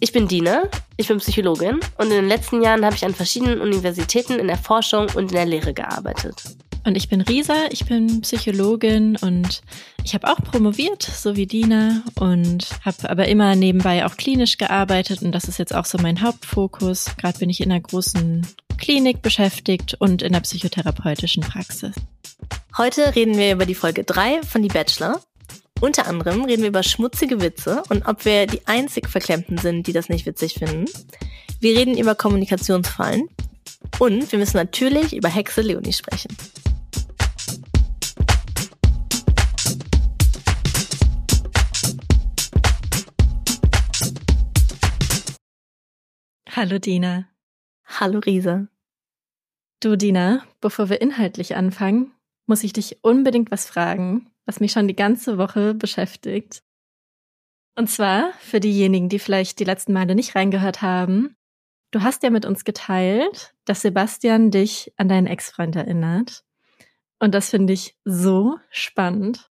Ich bin Dina, ich bin Psychologin und in den letzten Jahren habe ich an verschiedenen Universitäten in der Forschung und in der Lehre gearbeitet. Und ich bin Risa, ich bin Psychologin und ich habe auch promoviert, so wie Dina, und habe aber immer nebenbei auch klinisch gearbeitet und das ist jetzt auch so mein Hauptfokus. Gerade bin ich in einer großen Klinik beschäftigt und in der psychotherapeutischen Praxis. Heute reden wir über die Folge 3 von Die Bachelor unter anderem reden wir über schmutzige Witze und ob wir die einzig Verklemmten sind, die das nicht witzig finden. Wir reden über Kommunikationsfallen und wir müssen natürlich über Hexe Leonie sprechen. Hallo Dina. Hallo Risa. Du Dina, bevor wir inhaltlich anfangen, muss ich dich unbedingt was fragen, was mich schon die ganze Woche beschäftigt. Und zwar für diejenigen, die vielleicht die letzten Male nicht reingehört haben. Du hast ja mit uns geteilt, dass Sebastian dich an deinen Ex-Freund erinnert. Und das finde ich so spannend.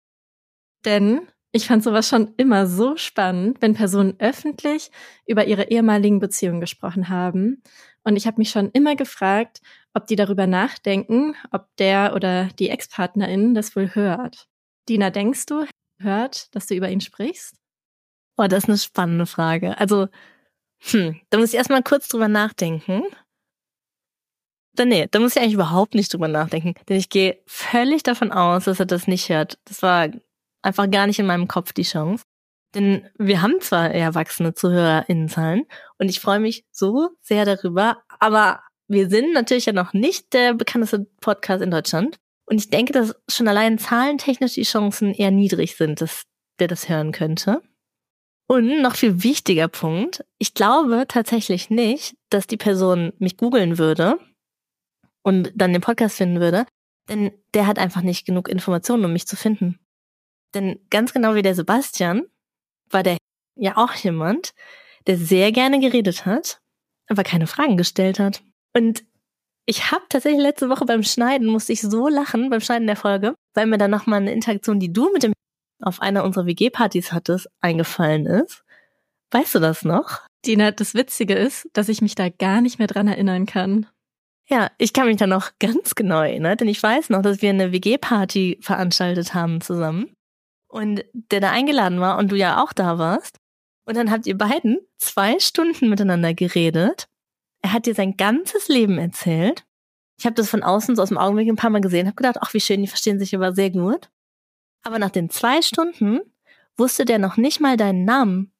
Denn ich fand sowas schon immer so spannend, wenn Personen öffentlich über ihre ehemaligen Beziehungen gesprochen haben. Und ich habe mich schon immer gefragt, ob die darüber nachdenken, ob der oder die Ex-Partnerin das wohl hört. Dina, denkst du, hört, dass du über ihn sprichst? Oh, das ist eine spannende Frage. Also, hm, da muss ich erstmal kurz drüber nachdenken. Dann, nee, da muss ich eigentlich überhaupt nicht drüber nachdenken, denn ich gehe völlig davon aus, dass er das nicht hört. Das war einfach gar nicht in meinem Kopf die Chance. Denn wir haben zwar erwachsene ZuhörerInnenzahlen und ich freue mich so sehr darüber, aber wir sind natürlich ja noch nicht der bekannteste Podcast in Deutschland. Und ich denke, dass schon allein zahlentechnisch die Chancen eher niedrig sind, dass der das hören könnte. Und noch viel wichtiger Punkt, ich glaube tatsächlich nicht, dass die Person mich googeln würde und dann den Podcast finden würde, denn der hat einfach nicht genug Informationen, um mich zu finden. Denn ganz genau wie der Sebastian war der ja auch jemand, der sehr gerne geredet hat, aber keine Fragen gestellt hat. Und ich habe tatsächlich letzte Woche beim Schneiden, musste ich so lachen beim Schneiden der Folge, weil mir dann nochmal eine Interaktion, die du mit dem auf einer unserer WG-Partys hattest, eingefallen ist. Weißt du das noch? Dina, das Witzige ist, dass ich mich da gar nicht mehr dran erinnern kann. Ja, ich kann mich da noch ganz genau erinnern, denn ich weiß noch, dass wir eine WG-Party veranstaltet haben zusammen und der da eingeladen war und du ja auch da warst. Und dann habt ihr beiden zwei Stunden miteinander geredet er hat dir sein ganzes Leben erzählt. Ich habe das von außen so aus dem Augenblick ein paar Mal gesehen, habe gedacht, ach wie schön, die verstehen sich aber sehr gut. Aber nach den zwei Stunden wusste der noch nicht mal deinen Namen,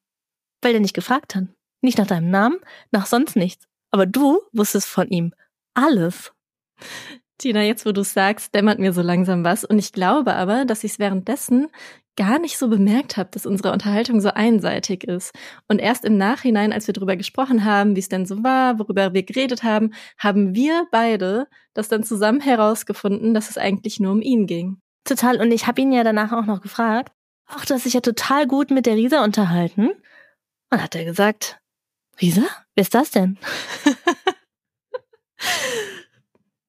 weil der nicht gefragt hat. Nicht nach deinem Namen, nach sonst nichts. Aber du wusstest von ihm alles. Tina, jetzt wo du sagst, dämmert mir so langsam was. Und ich glaube aber, dass ich es währenddessen gar nicht so bemerkt habe, dass unsere Unterhaltung so einseitig ist. Und erst im Nachhinein, als wir darüber gesprochen haben, wie es denn so war, worüber wir geredet haben, haben wir beide das dann zusammen herausgefunden, dass es eigentlich nur um ihn ging. Total. Und ich habe ihn ja danach auch noch gefragt, ach, du hast dich ja total gut mit der Risa unterhalten. Und hat er gesagt, Risa? Wer ist das denn?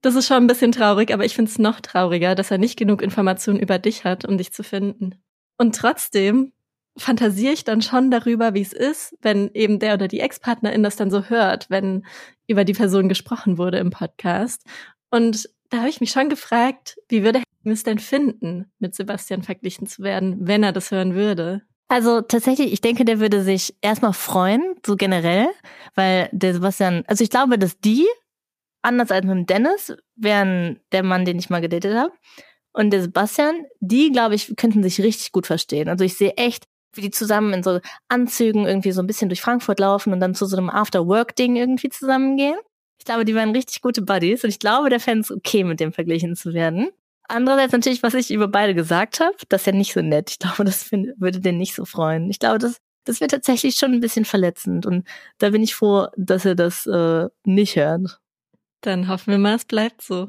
Das ist schon ein bisschen traurig, aber ich finde es noch trauriger, dass er nicht genug Informationen über dich hat, um dich zu finden. Und trotzdem fantasiere ich dann schon darüber, wie es ist, wenn eben der oder die Ex-Partnerin das dann so hört, wenn über die Person gesprochen wurde im Podcast. Und da habe ich mich schon gefragt, wie würde er es denn finden, mit Sebastian verglichen zu werden, wenn er das hören würde? Also tatsächlich, ich denke, der würde sich erstmal freuen, so generell, weil der Sebastian, also ich glaube, dass die, anders als mit dem Dennis, wären der Mann, den ich mal gedatet habe, und der Sebastian, die, glaube ich, könnten sich richtig gut verstehen. Also ich sehe echt, wie die zusammen in so Anzügen irgendwie so ein bisschen durch Frankfurt laufen und dann zu so einem After-Work-Ding irgendwie zusammengehen. Ich glaube, die wären richtig gute Buddies und ich glaube, der fände es okay, mit dem verglichen zu werden. Andererseits natürlich, was ich über beide gesagt habe, das ist ja nicht so nett. Ich glaube, das würde den nicht so freuen. Ich glaube, das, das wäre tatsächlich schon ein bisschen verletzend und da bin ich froh, dass er das äh, nicht hört. Dann hoffen wir mal, es bleibt so.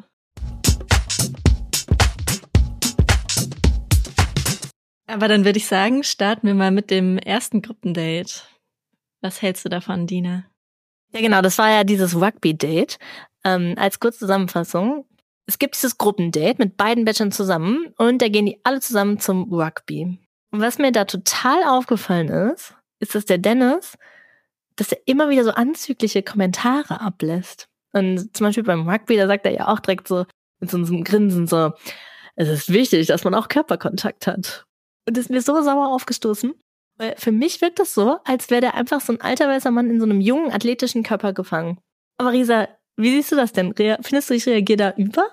Aber dann würde ich sagen, starten wir mal mit dem ersten Gruppendate. Was hältst du davon, Dina? Ja, genau, das war ja dieses Rugby-Date. Ähm, als Kurzzusammenfassung. Es gibt dieses Gruppendate mit beiden Bachelorn zusammen und da gehen die alle zusammen zum Rugby. Und was mir da total aufgefallen ist, ist, dass der Dennis, dass er immer wieder so anzügliche Kommentare ablässt. Und zum Beispiel beim Rugby, da sagt er ja auch direkt so mit so einem Grinsen so, es ist wichtig, dass man auch Körperkontakt hat. Und ist mir so sauer aufgestoßen. Weil für mich wirkt das so, als wäre der einfach so ein alter weißer Mann in so einem jungen, athletischen Körper gefangen. Aber Risa, wie siehst du das denn? Findest du, ich reagiere da über?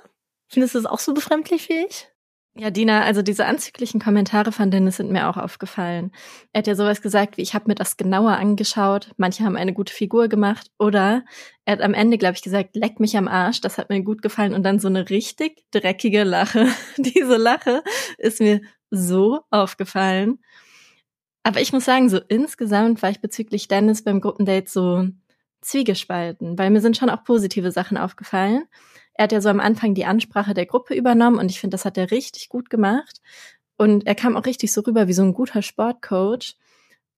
Findest du das auch so befremdlich wie ich? Ja, Dina, also diese anzüglichen Kommentare von Dennis sind mir auch aufgefallen. Er hat ja sowas gesagt wie, ich habe mir das genauer angeschaut, manche haben eine gute Figur gemacht. Oder er hat am Ende, glaube ich, gesagt, leck mich am Arsch, das hat mir gut gefallen. Und dann so eine richtig dreckige Lache. Diese Lache ist mir so aufgefallen. Aber ich muss sagen, so insgesamt war ich bezüglich Dennis beim Gruppendate so zwiegespalten, weil mir sind schon auch positive Sachen aufgefallen. Er hat ja so am Anfang die Ansprache der Gruppe übernommen und ich finde, das hat er richtig gut gemacht. Und er kam auch richtig so rüber wie so ein guter Sportcoach.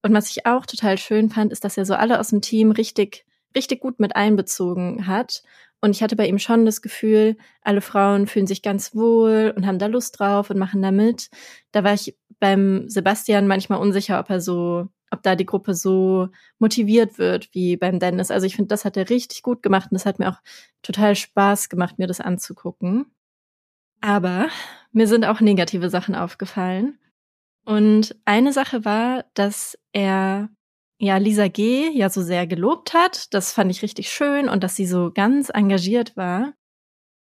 Und was ich auch total schön fand, ist, dass er so alle aus dem Team richtig, richtig gut mit einbezogen hat. Und ich hatte bei ihm schon das Gefühl, alle Frauen fühlen sich ganz wohl und haben da Lust drauf und machen da mit. Da war ich beim Sebastian manchmal unsicher, ob er so, ob da die Gruppe so motiviert wird wie beim Dennis. Also ich finde, das hat er richtig gut gemacht und das hat mir auch total Spaß gemacht, mir das anzugucken. Aber mir sind auch negative Sachen aufgefallen. Und eine Sache war, dass er ja Lisa G. ja so sehr gelobt hat. Das fand ich richtig schön und dass sie so ganz engagiert war.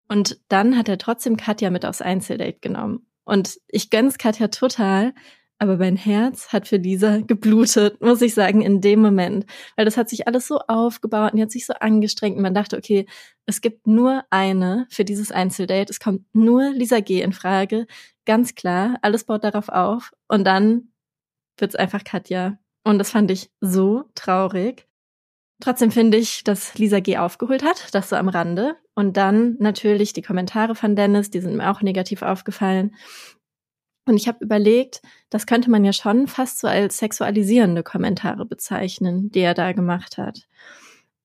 Und dann hat er trotzdem Katja mit aufs Einzeldate genommen. Und ich gönn's Katja total, aber mein Herz hat für Lisa geblutet, muss ich sagen, in dem Moment. Weil das hat sich alles so aufgebaut und die hat sich so angestrengt und man dachte, okay, es gibt nur eine für dieses Einzeldate. Es kommt nur Lisa G. in Frage. Ganz klar, alles baut darauf auf. Und dann wird's einfach Katja. Und das fand ich so traurig. Trotzdem finde ich, dass Lisa G. aufgeholt hat, das so am Rande. Und dann natürlich die Kommentare von Dennis, die sind mir auch negativ aufgefallen. Und ich habe überlegt, das könnte man ja schon fast so als sexualisierende Kommentare bezeichnen, die er da gemacht hat.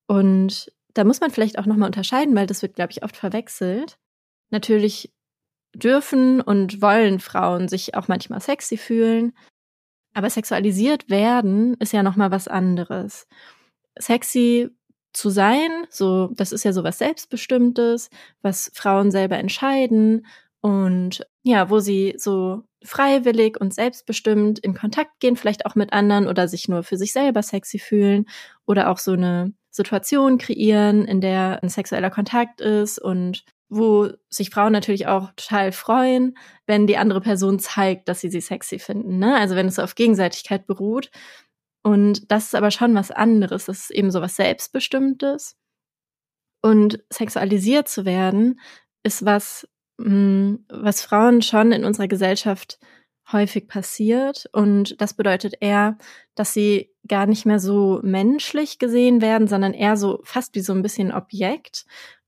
Und da muss man vielleicht auch nochmal unterscheiden, weil das wird, glaube ich, oft verwechselt. Natürlich dürfen und wollen Frauen sich auch manchmal sexy fühlen, aber sexualisiert werden ist ja noch mal was anderes. Sexy zu sein, so das ist ja so was selbstbestimmtes, was Frauen selber entscheiden und ja, wo sie so freiwillig und selbstbestimmt in Kontakt gehen, vielleicht auch mit anderen oder sich nur für sich selber sexy fühlen oder auch so eine Situation kreieren, in der ein sexueller Kontakt ist und wo sich Frauen natürlich auch total freuen, wenn die andere Person zeigt, dass sie sie sexy finden. Ne? Also wenn es auf Gegenseitigkeit beruht. Und das ist aber schon was anderes. Das ist eben so was Selbstbestimmtes. Und sexualisiert zu werden, ist was, mh, hm, was Frauen schon in unserer Gesellschaft häufig passiert. Und das bedeutet eher, dass sie gar nicht mehr so menschlich gesehen werden, sondern eher so fast wie so ein bisschen Objekt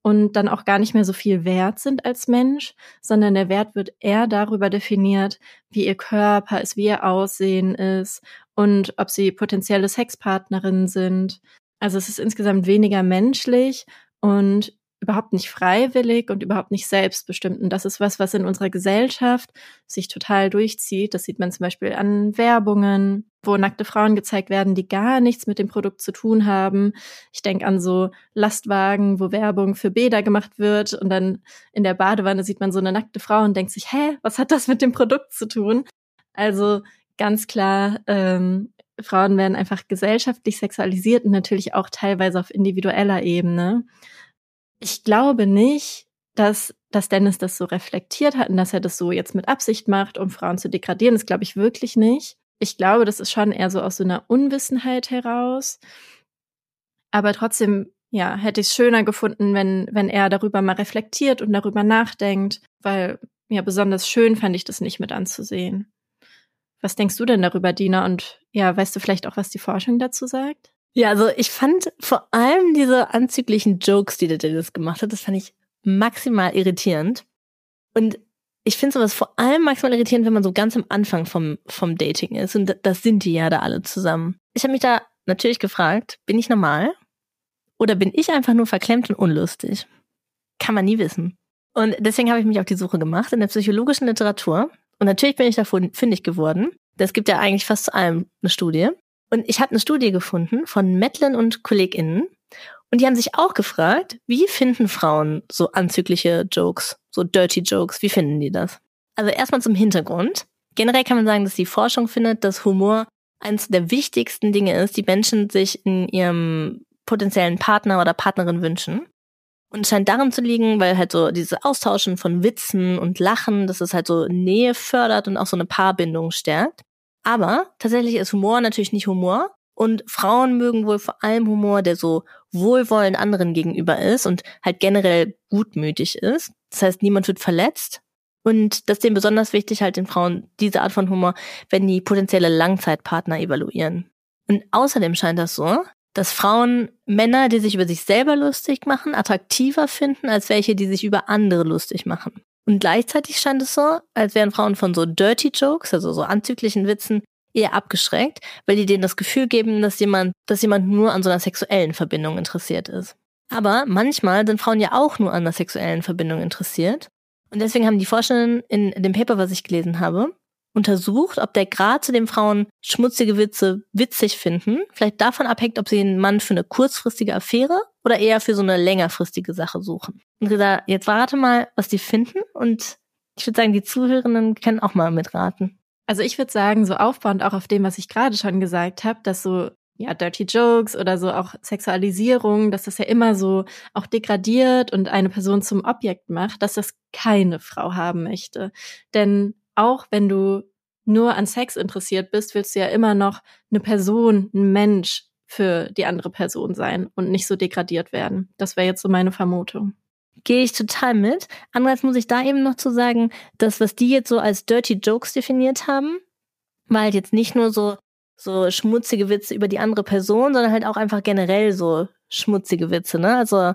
und dann auch gar nicht mehr so viel wert sind als Mensch, sondern der Wert wird eher darüber definiert, wie ihr Körper ist, wie ihr Aussehen ist und ob sie potenzielle Sexpartnerinnen sind. Also es ist insgesamt weniger menschlich und überhaupt nicht freiwillig und überhaupt nicht selbstbestimmt. Und das ist was, was in unserer Gesellschaft sich total durchzieht. Das sieht man zum Beispiel an Werbungen, wo nackte Frauen gezeigt werden, die gar nichts mit dem Produkt zu tun haben. Ich denke an so Lastwagen, wo Werbung für Bäder gemacht wird und dann in der Badewanne sieht man so eine nackte Frau und denkt sich, hä, was hat das mit dem Produkt zu tun? Also ganz klar, ähm, Frauen werden einfach gesellschaftlich sexualisiert und natürlich auch teilweise auf individueller Ebene. Ich glaube nicht, dass, dass Dennis das so reflektiert hat und dass er das so jetzt mit Absicht macht, um Frauen zu degradieren. Das glaube ich wirklich nicht. Ich glaube, das ist schon eher so aus so einer Unwissenheit heraus. Aber trotzdem, ja, hätte ich es schöner gefunden, wenn, wenn er darüber mal reflektiert und darüber nachdenkt, weil ja, besonders schön fand ich das nicht mit anzusehen. Was denkst du denn darüber, Dina? Und ja, weißt du vielleicht auch, was die Forschung dazu sagt? Ja, also ich fand vor allem diese anzüglichen Jokes, die der Dennis gemacht hat, das fand ich maximal irritierend. Und ich finde sowas vor allem maximal irritierend, wenn man so ganz am Anfang vom, vom Dating ist. Und das sind die ja da alle zusammen. Ich habe mich da natürlich gefragt, bin ich normal? Oder bin ich einfach nur verklemmt und unlustig? Kann man nie wissen. Und deswegen habe ich mich auf die Suche gemacht in der psychologischen Literatur. Und natürlich bin ich davon fündig geworden. Es gibt ja eigentlich fast zu allem eine Studie. Und ich habe eine Studie gefunden von Metlin und KollegInnen. Und die haben sich auch gefragt, wie finden Frauen so anzügliche Jokes, so dirty Jokes, wie finden die das? Also erstmal zum Hintergrund. Generell kann man sagen, dass die Forschung findet, dass Humor eines der wichtigsten Dinge ist, die Menschen sich in ihrem potenziellen Partner oder Partnerin wünschen. Und scheint darin zu liegen, weil halt so diese Austauschen von Witzen und Lachen, dass es halt so Nähe fördert und auch so eine Paarbindung stärkt. Aber tatsächlich ist Humor natürlich nicht Humor. Und Frauen mögen wohl vor allem Humor, der so wohlwollend anderen gegenüber ist und halt generell gutmütig ist. Das heißt, niemand wird verletzt. Und das ist denen besonders wichtig, halt den Frauen diese Art von Humor, wenn die potenzielle Langzeitpartner evaluieren. Und außerdem scheint das so, dass Frauen Männer, die sich über sich selber lustig machen, attraktiver finden, als welche, die sich über andere lustig machen. Und gleichzeitig scheint es so, als wären Frauen von so Dirty Jokes, also so anzüglichen Witzen, eher abgeschreckt, weil die denen das Gefühl geben, dass jemand, dass jemand nur an so einer sexuellen Verbindung interessiert ist. Aber manchmal sind Frauen ja auch nur an einer sexuellen Verbindung interessiert. Und deswegen haben die Forscherinnen in dem Paper, was ich gelesen habe, untersucht, ob der Grad, zu dem Frauen schmutzige Witze witzig finden, vielleicht davon abhängt, ob sie einen Mann für eine kurzfristige Affäre oder eher für so eine längerfristige Sache suchen. Und Rita, jetzt warte mal, was die finden und ich würde sagen, die Zuhörenden können auch mal mitraten. Also ich würde sagen, so aufbauend auch auf dem, was ich gerade schon gesagt habe, dass so ja, Dirty Jokes oder so auch Sexualisierung, dass das ja immer so auch degradiert und eine Person zum Objekt macht, dass das keine Frau haben möchte. Denn auch wenn du nur an Sex interessiert bist, willst du ja immer noch eine Person, ein Mensch für die andere Person sein und nicht so degradiert werden. Das wäre jetzt so meine Vermutung. Gehe ich total mit. Andererseits muss ich da eben noch zu sagen, dass was die jetzt so als Dirty Jokes definiert haben, war halt jetzt nicht nur so so schmutzige Witze über die andere Person, sondern halt auch einfach generell so schmutzige Witze, ne? Also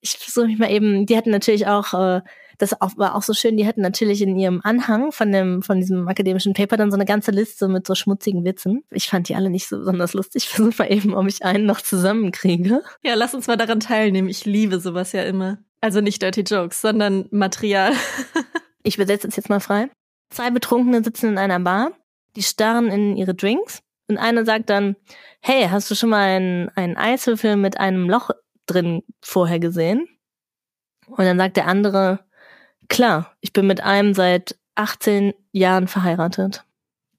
ich versuche mich mal eben, die hatten natürlich auch äh, das war auch so schön, die hatten natürlich in ihrem Anhang von dem, von diesem akademischen Paper dann so eine ganze Liste mit so schmutzigen Witzen. Ich fand die alle nicht so besonders lustig. Ich versuche mal eben, ob ich einen noch zusammenkriege. Ja, lass uns mal daran teilnehmen. Ich liebe sowas ja immer. Also nicht Dirty Jokes, sondern Material. ich übersetze es jetzt mal frei. Zwei Betrunkene sitzen in einer Bar, die starren in ihre Drinks und einer sagt dann, hey, hast du schon mal einen, einen Eiswürfel mit einem Loch drin vorher gesehen? Und dann sagt der andere, Klar, ich bin mit einem seit 18 Jahren verheiratet.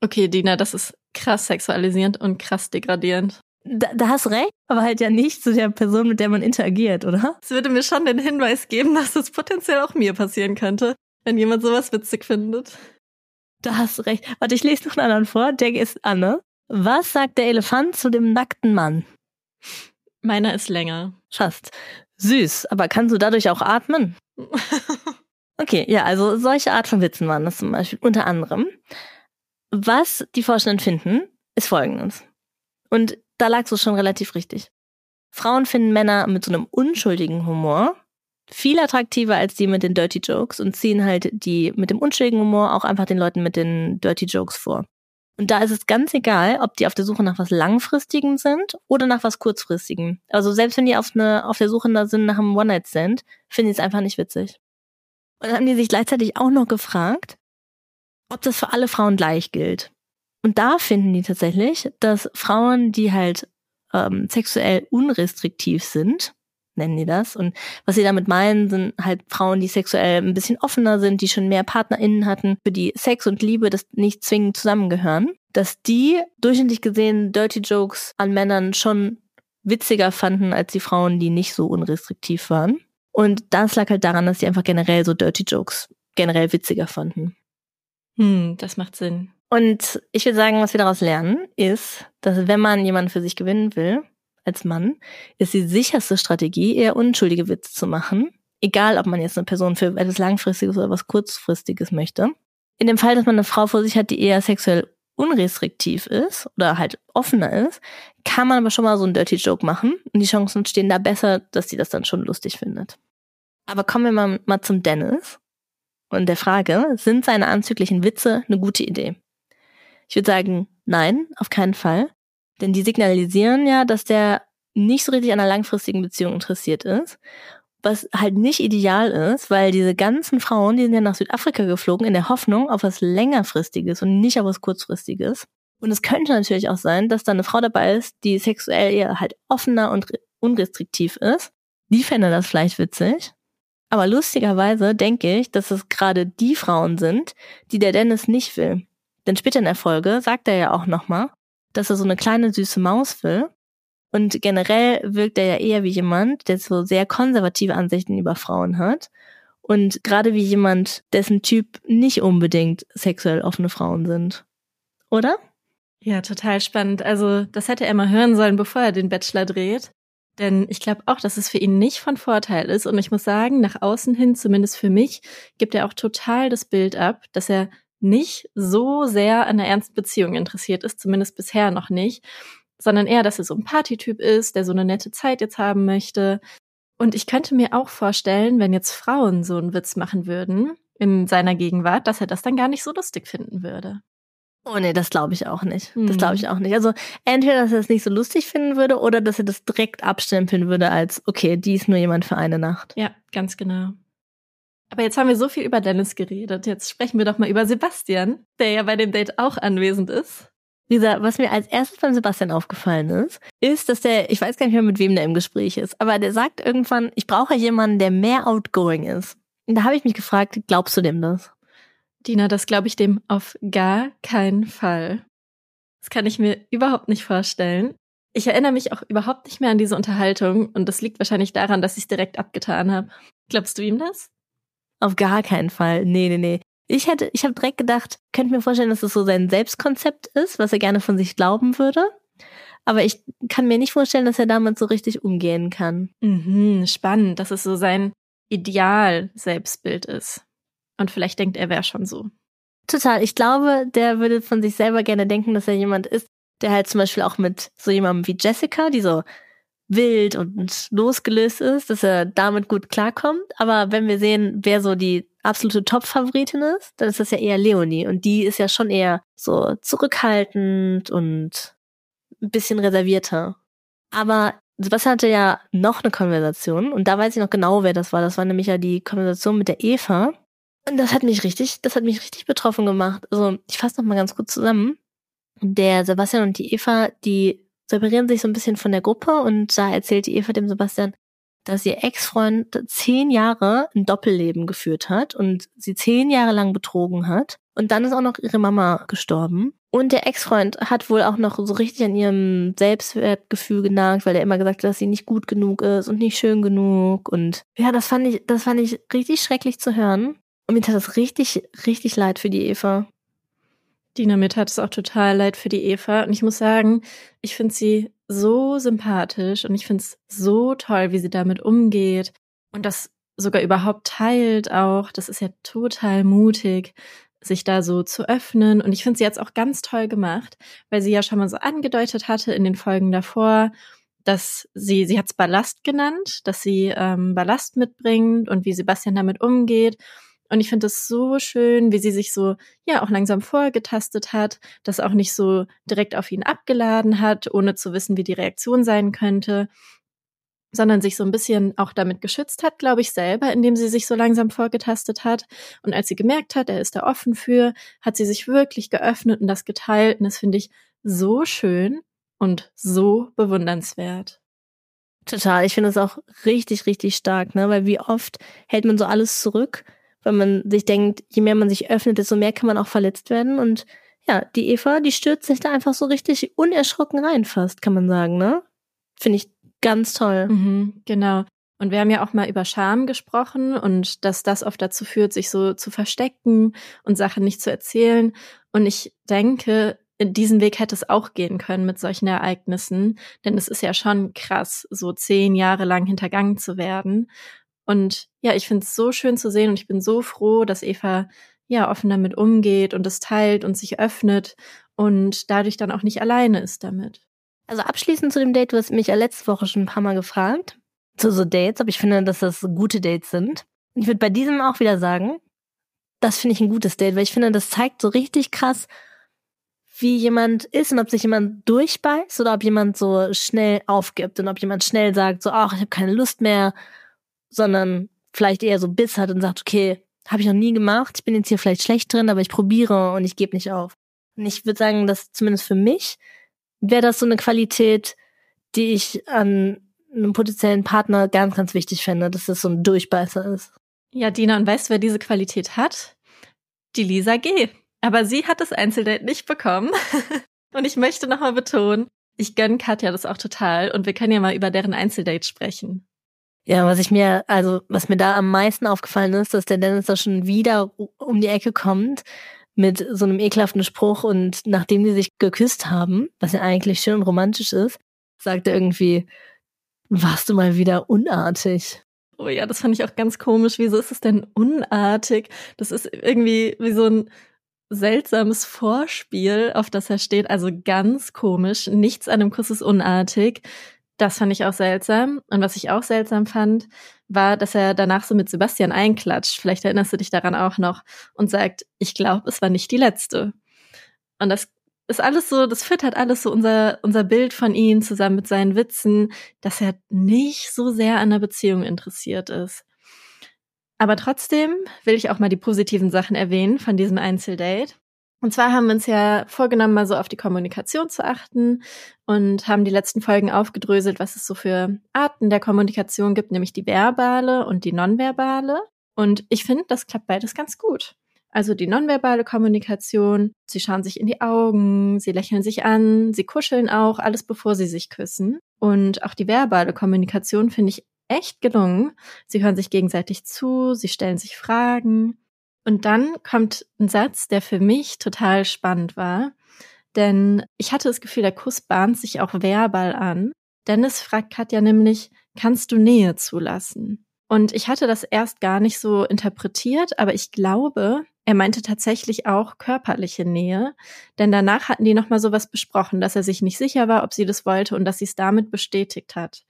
Okay, Dina, das ist krass sexualisierend und krass degradierend. Da, da hast recht, aber halt ja nicht zu der Person, mit der man interagiert, oder? Es würde mir schon den Hinweis geben, dass das potenziell auch mir passieren könnte, wenn jemand sowas witzig findet. Da hast recht. Warte, ich lese noch einen anderen vor. Der ist Anne. Was sagt der Elefant zu dem nackten Mann? Meiner ist länger. Fast. Süß, aber kannst du dadurch auch atmen? Okay, ja, also solche Art von Witzen waren das zum Beispiel unter anderem. Was die Forschenden finden, ist folgendes. Und da lagst du schon relativ richtig. Frauen finden Männer mit so einem unschuldigen Humor viel attraktiver als die mit den Dirty Jokes und ziehen halt die mit dem unschuldigen Humor auch einfach den Leuten mit den Dirty Jokes vor. Und da ist es ganz egal, ob die auf der Suche nach was Langfristigem sind oder nach was Kurzfristigem. Also selbst wenn die auf, eine, auf der Suche sind nach einem One-Night-Stand, finden die es einfach nicht witzig. Und dann haben die sich gleichzeitig auch noch gefragt, ob das für alle Frauen gleich gilt. Und da finden die tatsächlich, dass Frauen, die halt ähm, sexuell unrestriktiv sind, nennen die das. Und was sie damit meinen, sind halt Frauen, die sexuell ein bisschen offener sind, die schon mehr PartnerInnen hatten, für die Sex und Liebe das nicht zwingend zusammengehören, dass die durchschnittlich gesehen Dirty Jokes an Männern schon witziger fanden als die Frauen, die nicht so unrestriktiv waren. Und das lag halt daran, dass sie einfach generell so Dirty Jokes generell witziger fanden. Hm, das macht Sinn. Und ich würde sagen, was wir daraus lernen, ist, dass wenn man jemanden für sich gewinnen will, als Mann, ist die sicherste Strategie, eher unschuldige Witze zu machen. Egal, ob man jetzt eine Person für etwas Langfristiges oder was Kurzfristiges möchte. In dem Fall, dass man eine Frau vor sich hat, die eher sexuell unrestriktiv ist oder halt offener ist, kann man aber schon mal so einen Dirty Joke machen und die Chancen stehen da besser, dass sie das dann schon lustig findet. Aber kommen wir mal, mal zum Dennis und der Frage, sind seine anzüglichen Witze eine gute Idee? Ich würde sagen, nein, auf keinen Fall. Denn die signalisieren ja, dass der nicht so richtig an einer langfristigen Beziehung interessiert ist. Was halt nicht ideal ist, weil diese ganzen Frauen, die sind ja nach Südafrika geflogen in der Hoffnung auf was längerfristiges und nicht auf was kurzfristiges. Und es könnte natürlich auch sein, dass da eine Frau dabei ist, die sexuell eher halt offener und unrestriktiv ist. Die fände das vielleicht witzig. Aber lustigerweise denke ich, dass es gerade die Frauen sind, die der Dennis nicht will. Denn später in der Folge sagt er ja auch nochmal, dass er so eine kleine süße Maus will. Und generell wirkt er ja eher wie jemand, der so sehr konservative Ansichten über Frauen hat. Und gerade wie jemand, dessen Typ nicht unbedingt sexuell offene Frauen sind. Oder? Ja, total spannend. Also, das hätte er mal hören sollen, bevor er den Bachelor dreht. Denn ich glaube auch, dass es für ihn nicht von Vorteil ist. Und ich muss sagen, nach außen hin, zumindest für mich, gibt er auch total das Bild ab, dass er nicht so sehr an einer ernsten Beziehung interessiert ist, zumindest bisher noch nicht, sondern eher, dass er so ein Partytyp ist, der so eine nette Zeit jetzt haben möchte. Und ich könnte mir auch vorstellen, wenn jetzt Frauen so einen Witz machen würden in seiner Gegenwart, dass er das dann gar nicht so lustig finden würde. Oh nee, das glaube ich auch nicht. Das glaube ich hm. auch nicht. Also entweder, dass er es nicht so lustig finden würde oder dass er das direkt abstempeln würde als, okay, die ist nur jemand für eine Nacht. Ja, ganz genau. Aber jetzt haben wir so viel über Dennis geredet. Jetzt sprechen wir doch mal über Sebastian, der ja bei dem Date auch anwesend ist. Lisa, was mir als erstes beim Sebastian aufgefallen ist, ist, dass der, ich weiß gar nicht mehr, mit wem der im Gespräch ist, aber der sagt irgendwann, ich brauche jemanden, der mehr outgoing ist. Und da habe ich mich gefragt, glaubst du dem das? Dina, das glaube ich dem auf gar keinen Fall. Das kann ich mir überhaupt nicht vorstellen. Ich erinnere mich auch überhaupt nicht mehr an diese Unterhaltung und das liegt wahrscheinlich daran, dass ich es direkt abgetan habe. Glaubst du ihm das? Auf gar keinen Fall. Nee, nee, nee. Ich hätte, ich habe direkt gedacht, könnte mir vorstellen, dass es so sein Selbstkonzept ist, was er gerne von sich glauben würde. Aber ich kann mir nicht vorstellen, dass er damit so richtig umgehen kann. Mhm, spannend, dass es so sein Ideal-Selbstbild ist. Und vielleicht denkt er, wäre schon so. Total. Ich glaube, der würde von sich selber gerne denken, dass er jemand ist, der halt zum Beispiel auch mit so jemandem wie Jessica, die so wild und losgelöst ist, dass er damit gut klarkommt. Aber wenn wir sehen, wer so die absolute Top-Favoritin ist, dann ist das ja eher Leonie. Und die ist ja schon eher so zurückhaltend und ein bisschen reservierter. Aber Sebastian hatte ja noch eine Konversation und da weiß ich noch genau, wer das war. Das war nämlich ja die Konversation mit der Eva. Und das hat mich richtig, das hat mich richtig betroffen gemacht. Also ich fasse noch mal ganz kurz zusammen. Der Sebastian und die Eva, die separieren sich so ein bisschen von der Gruppe und da erzählt die Eva dem Sebastian, dass ihr Ex-Freund zehn Jahre ein Doppelleben geführt hat und sie zehn Jahre lang betrogen hat. Und dann ist auch noch ihre Mama gestorben. Und der Ex-Freund hat wohl auch noch so richtig an ihrem Selbstwertgefühl genagt, weil er immer gesagt hat, dass sie nicht gut genug ist und nicht schön genug. Und ja, das fand ich, das fand ich richtig schrecklich zu hören. Und mir tat das richtig, richtig leid für die Eva. Dina, mir tat es auch total leid für die Eva. Und ich muss sagen, ich finde sie so sympathisch und ich finde es so toll, wie sie damit umgeht und das sogar überhaupt teilt auch. Das ist ja total mutig, sich da so zu öffnen. Und ich finde sie jetzt auch ganz toll gemacht, weil sie ja schon mal so angedeutet hatte in den Folgen davor, dass sie, sie hat es Ballast genannt, dass sie ähm, Ballast mitbringt und wie Sebastian damit umgeht. Und ich finde es so schön, wie sie sich so, ja, auch langsam vorgetastet hat, das auch nicht so direkt auf ihn abgeladen hat, ohne zu wissen, wie die Reaktion sein könnte, sondern sich so ein bisschen auch damit geschützt hat, glaube ich, selber, indem sie sich so langsam vorgetastet hat. Und als sie gemerkt hat, er ist da offen für, hat sie sich wirklich geöffnet und das geteilt. Und das finde ich so schön und so bewundernswert. Total. Ich finde es auch richtig, richtig stark, ne? Weil wie oft hält man so alles zurück weil man sich denkt, je mehr man sich öffnet, desto mehr kann man auch verletzt werden. Und ja, die Eva, die stürzt sich da einfach so richtig unerschrocken rein, fast, kann man sagen, ne? Finde ich ganz toll. Mhm, genau. Und wir haben ja auch mal über Scham gesprochen und dass das oft dazu führt, sich so zu verstecken und Sachen nicht zu erzählen. Und ich denke, diesen Weg hätte es auch gehen können mit solchen Ereignissen, denn es ist ja schon krass, so zehn Jahre lang hintergangen zu werden. Und ja, ich finde es so schön zu sehen und ich bin so froh, dass Eva ja offen damit umgeht und es teilt und sich öffnet und dadurch dann auch nicht alleine ist damit. Also abschließend zu dem Date, du hast mich ja letzte Woche schon ein paar Mal gefragt, zu so Dates, ob ich finde, dass das gute Dates sind. Ich würde bei diesem auch wieder sagen, das finde ich ein gutes Date, weil ich finde, das zeigt so richtig krass, wie jemand ist und ob sich jemand durchbeißt oder ob jemand so schnell aufgibt und ob jemand schnell sagt, so, ach, ich habe keine Lust mehr, sondern vielleicht eher so Biss hat und sagt, okay, habe ich noch nie gemacht, ich bin jetzt hier vielleicht schlecht drin, aber ich probiere und ich gebe nicht auf. Und ich würde sagen, dass zumindest für mich wäre das so eine Qualität, die ich an einem potenziellen Partner ganz, ganz wichtig fände, dass das so ein Durchbeißer ist. Ja, Dina, und weißt du, wer diese Qualität hat? Die Lisa G. Aber sie hat das Einzeldate nicht bekommen. und ich möchte nochmal betonen, ich gönne Katja das auch total und wir können ja mal über deren Einzeldate sprechen. Ja, was ich mir, also was mir da am meisten aufgefallen ist, dass der Dennis da schon wieder um die Ecke kommt mit so einem ekelhaften Spruch und nachdem die sich geküsst haben, was ja eigentlich schön und romantisch ist, sagt er irgendwie, warst du mal wieder unartig. Oh ja, das fand ich auch ganz komisch. Wieso ist es denn unartig? Das ist irgendwie wie so ein seltsames Vorspiel, auf das er steht. Also ganz komisch. Nichts an dem Kuss ist unartig. Das fand ich auch seltsam. Und was ich auch seltsam fand, war, dass er danach so mit Sebastian einklatscht. Vielleicht erinnerst du dich daran auch noch und sagt, ich glaube, es war nicht die letzte. Und das ist alles so, das füttert alles so unser, unser Bild von ihm zusammen mit seinen Witzen, dass er nicht so sehr an der Beziehung interessiert ist. Aber trotzdem will ich auch mal die positiven Sachen erwähnen von diesem Einzeldate. Und zwar haben wir uns ja vorgenommen, mal so auf die Kommunikation zu achten und haben die letzten Folgen aufgedröselt, was es so für Arten der Kommunikation gibt, nämlich die verbale und die nonverbale. Und ich finde, das klappt beides ganz gut. Also die nonverbale Kommunikation, sie schauen sich in die Augen, sie lächeln sich an, sie kuscheln auch, alles bevor sie sich küssen. Und auch die verbale Kommunikation finde ich echt gelungen. Sie hören sich gegenseitig zu, sie stellen sich Fragen. Und dann kommt ein Satz, der für mich total spannend war. Denn ich hatte das Gefühl, der Kuss bahnt sich auch verbal an. Dennis fragt Katja nämlich, kannst du Nähe zulassen? Und ich hatte das erst gar nicht so interpretiert, aber ich glaube, er meinte tatsächlich auch körperliche Nähe, denn danach hatten die nochmal sowas besprochen, dass er sich nicht sicher war, ob sie das wollte und dass sie es damit bestätigt hat.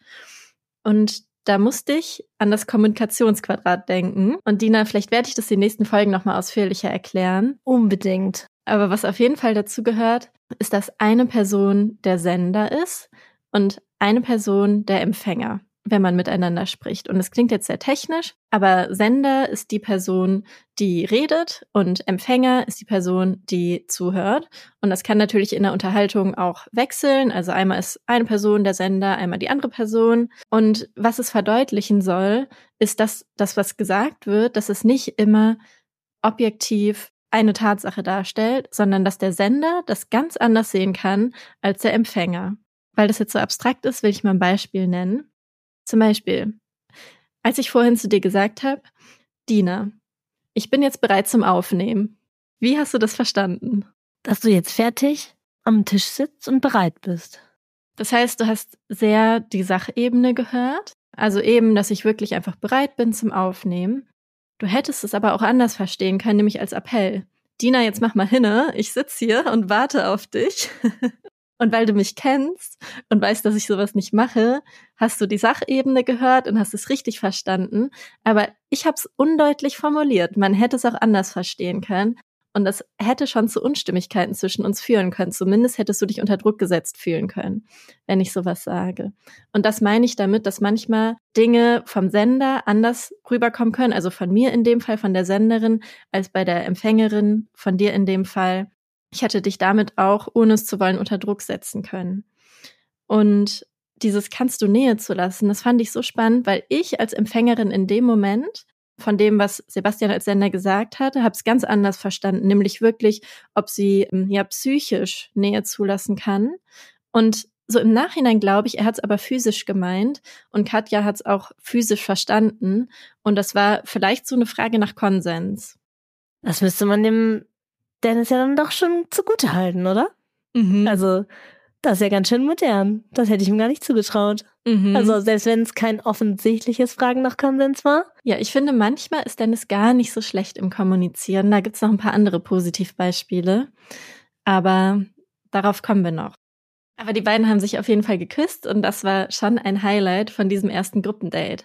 Und da musste ich an das Kommunikationsquadrat denken. Und Dina, vielleicht werde ich das in den nächsten Folgen nochmal ausführlicher erklären. Unbedingt. Aber was auf jeden Fall dazu gehört, ist, dass eine Person der Sender ist und eine Person der Empfänger wenn man miteinander spricht. Und es klingt jetzt sehr technisch, aber Sender ist die Person, die redet und Empfänger ist die Person, die zuhört. Und das kann natürlich in der Unterhaltung auch wechseln. Also einmal ist eine Person der Sender, einmal die andere Person. Und was es verdeutlichen soll, ist, dass das, was gesagt wird, dass es nicht immer objektiv eine Tatsache darstellt, sondern dass der Sender das ganz anders sehen kann als der Empfänger. Weil das jetzt so abstrakt ist, will ich mal ein Beispiel nennen. Zum Beispiel, als ich vorhin zu dir gesagt habe, Dina, ich bin jetzt bereit zum Aufnehmen. Wie hast du das verstanden? Dass du jetzt fertig am Tisch sitzt und bereit bist. Das heißt, du hast sehr die Sachebene gehört. Also eben, dass ich wirklich einfach bereit bin zum Aufnehmen. Du hättest es aber auch anders verstehen können, nämlich als Appell. Dina, jetzt mach mal hinne. Ich sitz hier und warte auf dich. Und weil du mich kennst und weißt, dass ich sowas nicht mache, hast du die Sachebene gehört und hast es richtig verstanden. Aber ich habe es undeutlich formuliert. Man hätte es auch anders verstehen können. Und das hätte schon zu Unstimmigkeiten zwischen uns führen können. Zumindest hättest du dich unter Druck gesetzt fühlen können, wenn ich sowas sage. Und das meine ich damit, dass manchmal Dinge vom Sender anders rüberkommen können, also von mir in dem Fall, von der Senderin, als bei der Empfängerin, von dir in dem Fall ich hätte dich damit auch, ohne es zu wollen, unter Druck setzen können. Und dieses kannst du Nähe zu lassen, das fand ich so spannend, weil ich als Empfängerin in dem Moment von dem, was Sebastian als Sender gesagt hatte, habe es ganz anders verstanden, nämlich wirklich, ob sie ähm, ja psychisch Nähe zulassen kann. Und so im Nachhinein glaube ich, er hat es aber physisch gemeint und Katja hat es auch physisch verstanden. Und das war vielleicht so eine Frage nach Konsens. Das müsste man dem Dennis ja dann doch schon zugute halten, oder? Mhm. Also, das ist ja ganz schön modern. Das hätte ich ihm gar nicht zugetraut. Mhm. Also selbst wenn es kein offensichtliches Fragen nach Konsens war. Ja, ich finde, manchmal ist Dennis gar nicht so schlecht im Kommunizieren. Da gibt's noch ein paar andere Positivbeispiele. Aber darauf kommen wir noch. Aber die beiden haben sich auf jeden Fall geküsst und das war schon ein Highlight von diesem ersten Gruppendate.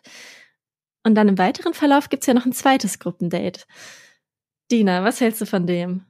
Und dann im weiteren Verlauf gibt's ja noch ein zweites Gruppendate. Dina, was hältst du von dem?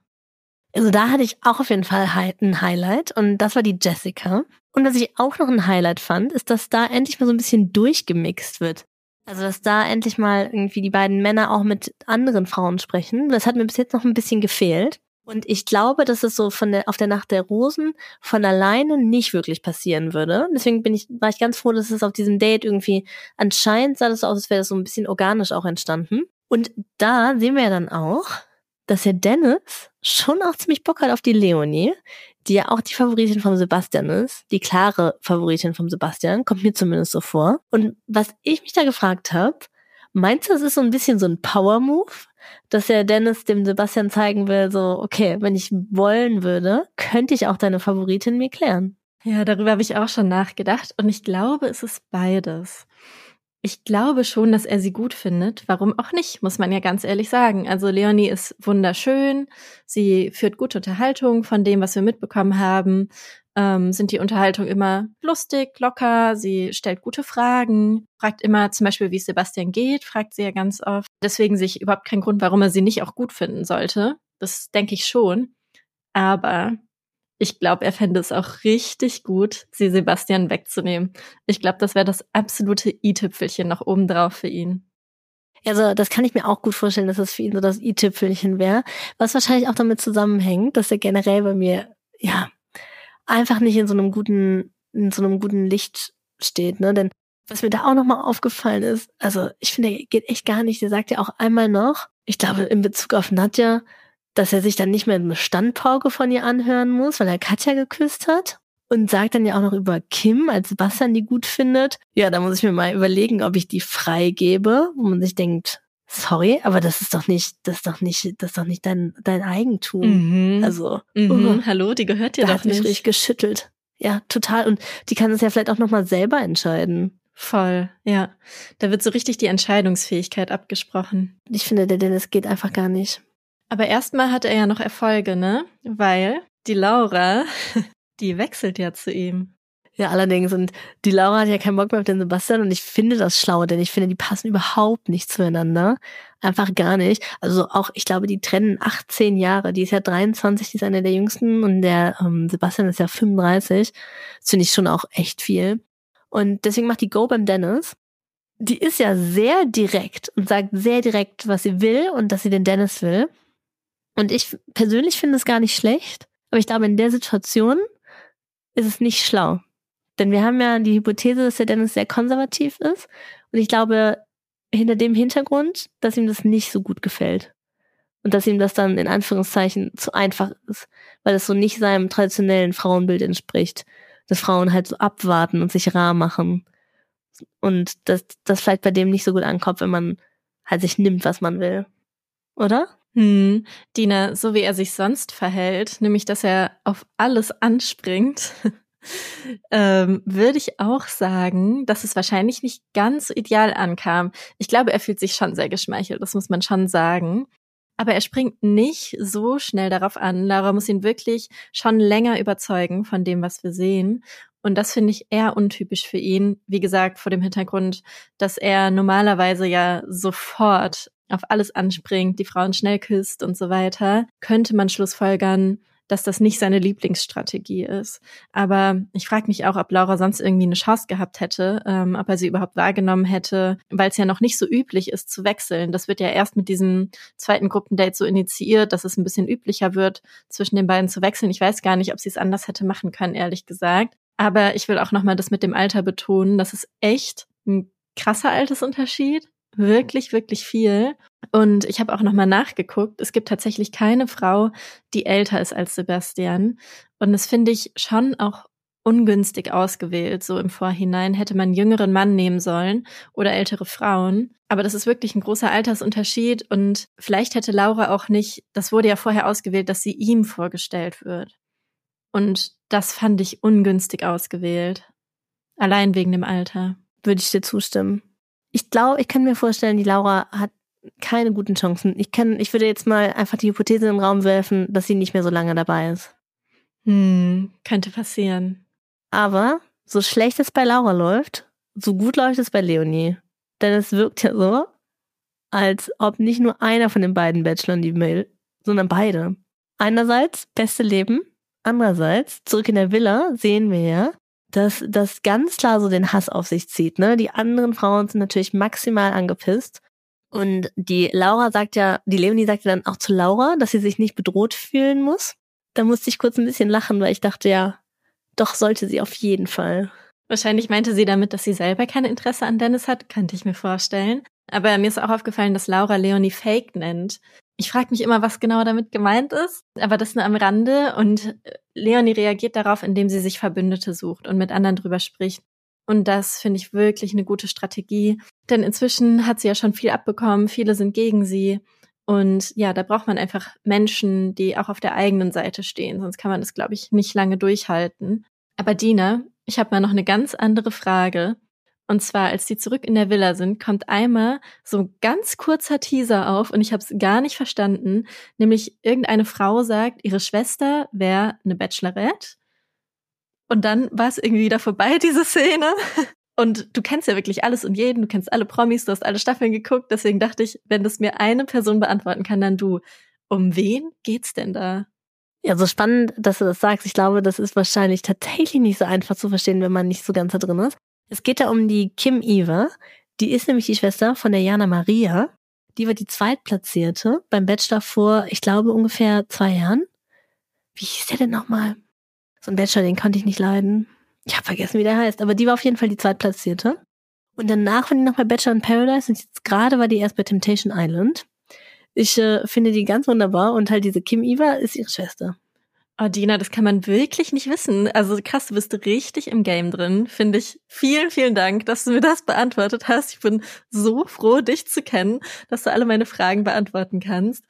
Also da hatte ich auch auf jeden Fall ein Highlight und das war die Jessica. Und was ich auch noch ein Highlight fand, ist, dass da endlich mal so ein bisschen durchgemixt wird. Also dass da endlich mal irgendwie die beiden Männer auch mit anderen Frauen sprechen. Das hat mir bis jetzt noch ein bisschen gefehlt. Und ich glaube, dass es so von der, auf der Nacht der Rosen von alleine nicht wirklich passieren würde. Deswegen bin ich, war ich ganz froh, dass es auf diesem Date irgendwie anscheinend sah das aus, als wäre das so ein bisschen organisch auch entstanden. Und da sehen wir ja dann auch, dass der Dennis schon auch ziemlich Bock hat auf die Leonie, die ja auch die Favoritin vom Sebastian ist, die klare Favoritin vom Sebastian, kommt mir zumindest so vor. Und was ich mich da gefragt habe, meinst du, das ist so ein bisschen so ein Power-Move, dass der Dennis dem Sebastian zeigen will, so, okay, wenn ich wollen würde, könnte ich auch deine Favoritin mir klären. Ja, darüber habe ich auch schon nachgedacht und ich glaube, es ist beides. Ich glaube schon, dass er sie gut findet. Warum auch nicht, muss man ja ganz ehrlich sagen. Also Leonie ist wunderschön. Sie führt gute Unterhaltung von dem, was wir mitbekommen haben. Ähm, sind die Unterhaltung immer lustig, locker. Sie stellt gute Fragen, fragt immer zum Beispiel, wie es Sebastian geht, fragt sie ja ganz oft. Deswegen sehe ich überhaupt keinen Grund, warum er sie nicht auch gut finden sollte. Das denke ich schon. Aber ich glaube, er fände es auch richtig gut, sie Sebastian wegzunehmen. Ich glaube, das wäre das absolute i-Tüpfelchen noch obendrauf für ihn. Also das kann ich mir auch gut vorstellen, dass das für ihn so das i-Tüpfelchen wäre. Was wahrscheinlich auch damit zusammenhängt, dass er generell bei mir, ja, einfach nicht in so einem guten, in so einem guten Licht steht, ne? Denn was mir da auch nochmal aufgefallen ist, also ich finde, er geht echt gar nicht. Der sagt ja auch einmal noch, ich glaube, in Bezug auf Nadja, dass er sich dann nicht mehr eine Standpauke von ihr anhören muss, weil er Katja geküsst hat. Und sagt dann ja auch noch über Kim, als Sebastian die gut findet. Ja, da muss ich mir mal überlegen, ob ich die freigebe, wo man sich denkt, sorry, aber das ist doch nicht, das ist doch nicht, das ist doch nicht dein, dein Eigentum. Mhm. Also, mhm. Uh, hallo, die gehört dir doch nicht. Da richtig geschüttelt. Ja, total. Und die kann es ja vielleicht auch nochmal selber entscheiden. Voll, ja. Da wird so richtig die Entscheidungsfähigkeit abgesprochen. Ich finde, der Dennis geht einfach gar nicht. Aber erstmal hat er ja noch Erfolge, ne? Weil die Laura, die wechselt ja zu ihm. Ja, allerdings. Und die Laura hat ja keinen Bock mehr auf den Sebastian und ich finde das schlau, denn ich finde, die passen überhaupt nicht zueinander. Einfach gar nicht. Also auch, ich glaube, die trennen 18 Jahre. Die ist ja 23, die ist eine der jüngsten und der ähm, Sebastian ist ja 35. Das finde ich schon auch echt viel. Und deswegen macht die Go beim Dennis. Die ist ja sehr direkt und sagt sehr direkt, was sie will und dass sie den Dennis will. Und ich persönlich finde es gar nicht schlecht, aber ich glaube, in der Situation ist es nicht schlau. Denn wir haben ja die Hypothese, dass der Dennis sehr konservativ ist. Und ich glaube, hinter dem Hintergrund, dass ihm das nicht so gut gefällt. Und dass ihm das dann in Anführungszeichen zu einfach ist, weil es so nicht seinem traditionellen Frauenbild entspricht. Dass Frauen halt so abwarten und sich rar machen. Und dass das vielleicht bei dem nicht so gut ankommt, wenn man halt sich nimmt, was man will. Oder? Hm, Dina, so wie er sich sonst verhält, nämlich dass er auf alles anspringt, ähm, würde ich auch sagen, dass es wahrscheinlich nicht ganz so ideal ankam. Ich glaube, er fühlt sich schon sehr geschmeichelt, das muss man schon sagen. Aber er springt nicht so schnell darauf an. Laura muss ihn wirklich schon länger überzeugen von dem, was wir sehen. Und das finde ich eher untypisch für ihn. Wie gesagt, vor dem Hintergrund, dass er normalerweise ja sofort auf alles anspringt, die Frauen schnell küsst und so weiter, könnte man schlussfolgern, dass das nicht seine Lieblingsstrategie ist. Aber ich frage mich auch, ob Laura sonst irgendwie eine Chance gehabt hätte, ähm, ob er sie überhaupt wahrgenommen hätte, weil es ja noch nicht so üblich ist zu wechseln. Das wird ja erst mit diesem zweiten Gruppendate so initiiert, dass es ein bisschen üblicher wird, zwischen den beiden zu wechseln. Ich weiß gar nicht, ob sie es anders hätte machen können, ehrlich gesagt. Aber ich will auch nochmal das mit dem Alter betonen. Das ist echt ein krasser Altersunterschied wirklich, wirklich viel. Und ich habe auch nochmal nachgeguckt. Es gibt tatsächlich keine Frau, die älter ist als Sebastian. Und das finde ich schon auch ungünstig ausgewählt. So im Vorhinein hätte man jüngeren Mann nehmen sollen oder ältere Frauen. Aber das ist wirklich ein großer Altersunterschied. Und vielleicht hätte Laura auch nicht, das wurde ja vorher ausgewählt, dass sie ihm vorgestellt wird. Und das fand ich ungünstig ausgewählt. Allein wegen dem Alter. Würde ich dir zustimmen. Ich glaube, ich kann mir vorstellen, die Laura hat keine guten Chancen. Ich kann, ich würde jetzt mal einfach die Hypothese in den Raum werfen, dass sie nicht mehr so lange dabei ist. Hm, könnte passieren. Aber so schlecht es bei Laura läuft, so gut läuft es bei Leonie. Denn es wirkt ja so, als ob nicht nur einer von den beiden Bachelorn die will, sondern beide. Einerseits beste Leben, andererseits zurück in der Villa sehen wir ja, dass das ganz klar so den Hass auf sich zieht. Ne? Die anderen Frauen sind natürlich maximal angepisst. Und die Laura sagt ja, die Leonie sagt ja dann auch zu Laura, dass sie sich nicht bedroht fühlen muss. Da musste ich kurz ein bisschen lachen, weil ich dachte, ja, doch sollte sie auf jeden Fall. Wahrscheinlich meinte sie damit, dass sie selber kein Interesse an Dennis hat, könnte ich mir vorstellen. Aber mir ist auch aufgefallen, dass Laura Leonie Fake nennt. Ich frage mich immer, was genau damit gemeint ist, aber das nur am Rande. Und Leonie reagiert darauf, indem sie sich Verbündete sucht und mit anderen drüber spricht. Und das finde ich wirklich eine gute Strategie. Denn inzwischen hat sie ja schon viel abbekommen, viele sind gegen sie. Und ja, da braucht man einfach Menschen, die auch auf der eigenen Seite stehen, sonst kann man das, glaube ich, nicht lange durchhalten. Aber Dina, ich habe mal noch eine ganz andere Frage. Und zwar, als die zurück in der Villa sind, kommt einmal so ein ganz kurzer Teaser auf und ich habe es gar nicht verstanden. Nämlich irgendeine Frau sagt, ihre Schwester wäre eine Bachelorette. Und dann war es irgendwie wieder vorbei, diese Szene. Und du kennst ja wirklich alles und jeden, du kennst alle Promis, du hast alle Staffeln geguckt. Deswegen dachte ich, wenn das mir eine Person beantworten kann, dann du. Um wen geht's denn da? Ja, so spannend, dass du das sagst. Ich glaube, das ist wahrscheinlich tatsächlich nicht so einfach zu verstehen, wenn man nicht so ganz da drin ist. Es geht da um die Kim Eva. Die ist nämlich die Schwester von der Jana Maria. Die war die Zweitplatzierte beim Bachelor vor, ich glaube, ungefähr zwei Jahren. Wie hieß der denn nochmal? So ein Bachelor, den konnte ich nicht leiden. Ich habe vergessen, wie der heißt, aber die war auf jeden Fall die Zweitplatzierte. Und danach war die noch bei Bachelor in Paradise und jetzt gerade war die erst bei Temptation Island. Ich äh, finde die ganz wunderbar und halt diese Kim Eva ist ihre Schwester. Oh, Dina, das kann man wirklich nicht wissen. Also krass, du bist richtig im Game drin, finde ich. Vielen, vielen Dank, dass du mir das beantwortet hast. Ich bin so froh, dich zu kennen, dass du alle meine Fragen beantworten kannst.